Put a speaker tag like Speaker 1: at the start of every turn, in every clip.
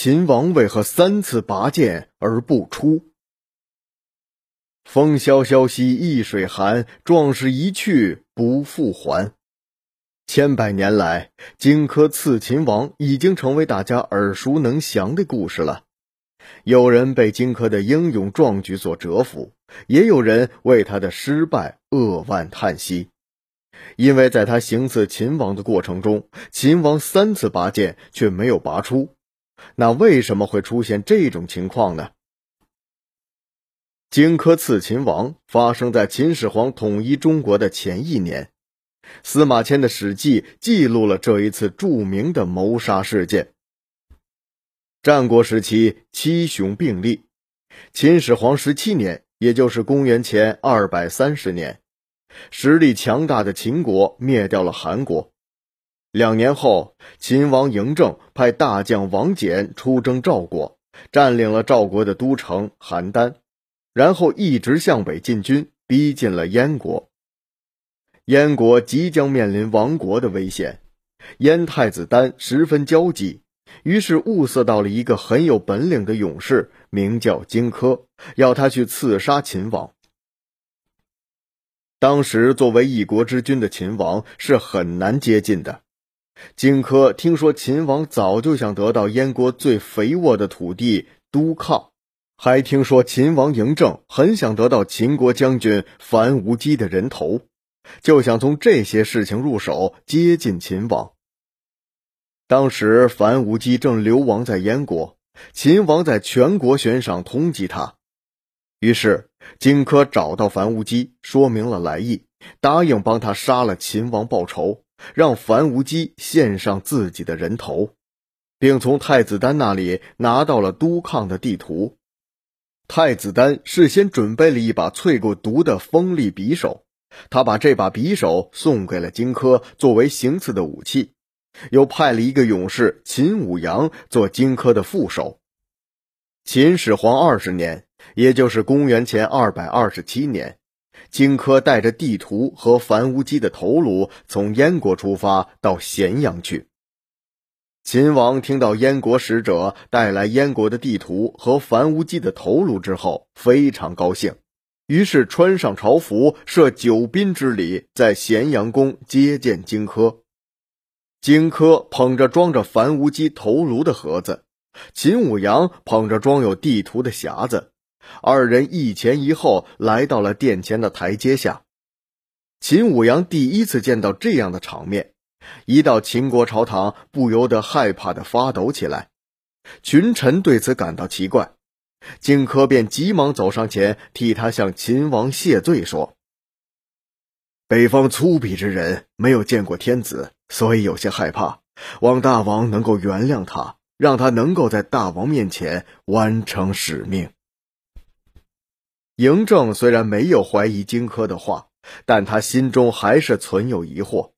Speaker 1: 秦王为何三次拔剑而不出？风萧萧兮易水寒，壮士一去不复还。千百年来，荆轲刺秦王已经成为大家耳熟能详的故事了。有人被荆轲的英勇壮举所折服，也有人为他的失败扼腕叹息。因为在他行刺秦王的过程中，秦王三次拔剑却没有拔出。那为什么会出现这种情况呢？荆轲刺秦王发生在秦始皇统一中国的前一年，司马迁的《史记》记录了这一次著名的谋杀事件。战国时期七雄并立，秦始皇十七年，也就是公元前二百三十年，实力强大的秦国灭掉了韩国。两年后，秦王嬴政派大将王翦出征赵国，占领了赵国的都城邯郸。然后一直向北进军，逼近了燕国。燕国即将面临亡国的危险，燕太子丹十分焦急，于是物色到了一个很有本领的勇士，名叫荆轲，要他去刺杀秦王。当时作为一国之君的秦王是很难接近的。荆轲听说秦王早就想得到燕国最肥沃的土地都抗。还听说秦王嬴政很想得到秦国将军樊无机的人头，就想从这些事情入手接近秦王。当时樊无机正流亡在燕国，秦王在全国悬赏通缉他，于是荆轲找到樊无机，说明了来意，答应帮他杀了秦王报仇，让樊无机献上自己的人头，并从太子丹那里拿到了都抗的地图。太子丹事先准备了一把淬过毒的锋利匕首，他把这把匕首送给了荆轲作为行刺的武器，又派了一个勇士秦舞阳做荆轲的副手。秦始皇二十年，也就是公元前二百二十七年，荆轲带着地图和樊无机的头颅从燕国出发到咸阳去。秦王听到燕国使者带来燕国的地图和樊无机的头颅之后，非常高兴，于是穿上朝服，设九宾之礼，在咸阳宫接见荆轲。荆轲捧着装着樊无机头颅的盒子，秦舞阳捧着装有地图的匣子，二人一前一后来到了殿前的台阶下。秦舞阳第一次见到这样的场面。一到秦国朝堂，不由得害怕的发抖起来。群臣对此感到奇怪，荆轲便急忙走上前，替他向秦王谢罪，说：“北方粗鄙之人没有见过天子，所以有些害怕。望大王能够原谅他，让他能够在大王面前完成使命。”嬴政虽然没有怀疑荆轲的话，但他心中还是存有疑惑。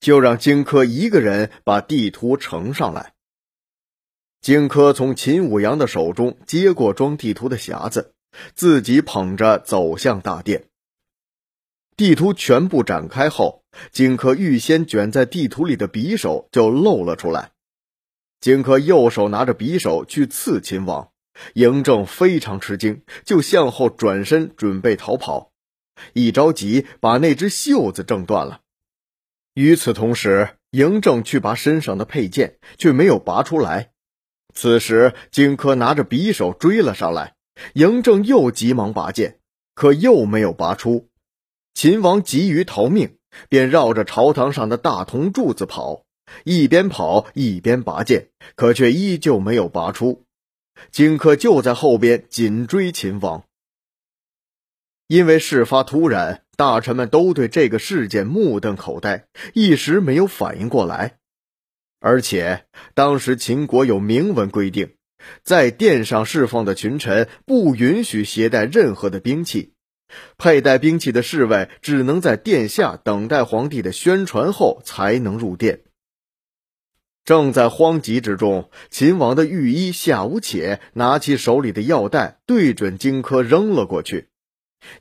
Speaker 1: 就让荆轲一个人把地图呈上来。荆轲从秦舞阳的手中接过装地图的匣子，自己捧着走向大殿。地图全部展开后，荆轲预先卷在地图里的匕首就露了出来。荆轲右手拿着匕首去刺秦王，嬴政非常吃惊，就向后转身准备逃跑，一着急把那只袖子挣断了。与此同时，嬴政去拔身上的佩剑，却没有拔出来。此时，荆轲拿着匕首追了上来，嬴政又急忙拔剑，可又没有拔出。秦王急于逃命，便绕着朝堂上的大铜柱子跑，一边跑一边拔剑，可却依旧没有拔出。荆轲就在后边紧追秦王。因为事发突然。大臣们都对这个事件目瞪口呆，一时没有反应过来。而且当时秦国有明文规定，在殿上释放的群臣不允许携带任何的兵器，佩戴兵器的侍卫只能在殿下等待皇帝的宣传后才能入殿。正在慌急之中，秦王的御医夏无且拿起手里的药袋，对准荆轲扔了过去。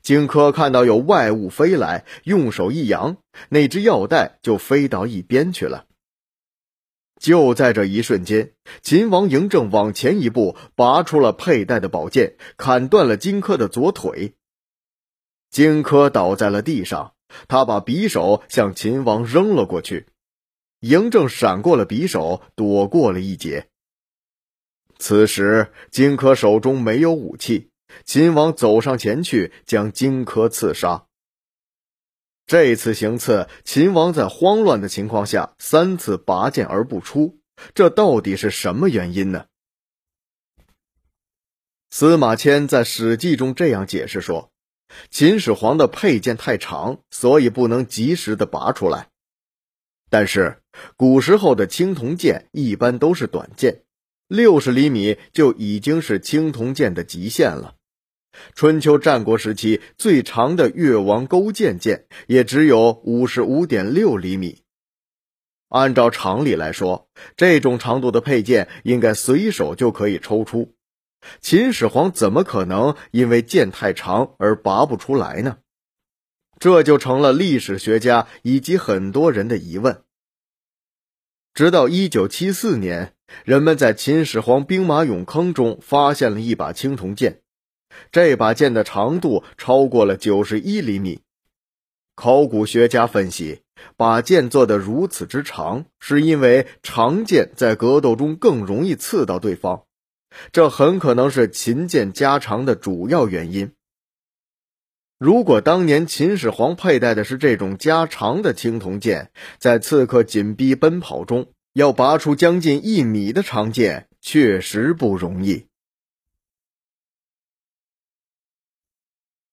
Speaker 1: 荆轲看到有外物飞来，用手一扬，那只药袋就飞到一边去了。就在这一瞬间，秦王嬴政往前一步，拔出了佩戴的宝剑，砍断了荆轲的左腿。荆轲倒在了地上，他把匕首向秦王扔了过去，嬴政闪过了匕首，躲过了一劫。此时，荆轲手中没有武器，秦王走上前去，将荆轲刺杀。这次行刺，秦王在慌乱的情况下三次拔剑而不出，这到底是什么原因呢？司马迁在《史记》中这样解释说：“秦始皇的佩剑太长，所以不能及时的拔出来。但是古时候的青铜剑一般都是短剑，六十厘米就已经是青铜剑的极限了。”春秋战国时期最长的越王勾践剑也只有五十五点六厘米。按照常理来说，这种长度的佩剑应该随手就可以抽出。秦始皇怎么可能因为剑太长而拔不出来呢？这就成了历史学家以及很多人的疑问。直到一九七四年，人们在秦始皇兵马俑坑中发现了一把青铜剑。这把剑的长度超过了九十一厘米。考古学家分析，把剑做得如此之长，是因为长剑在格斗中更容易刺到对方，这很可能是秦剑加长的主要原因。如果当年秦始皇佩戴的是这种加长的青铜剑，在刺客紧逼奔跑中，要拔出将近一米的长剑，确实不容易。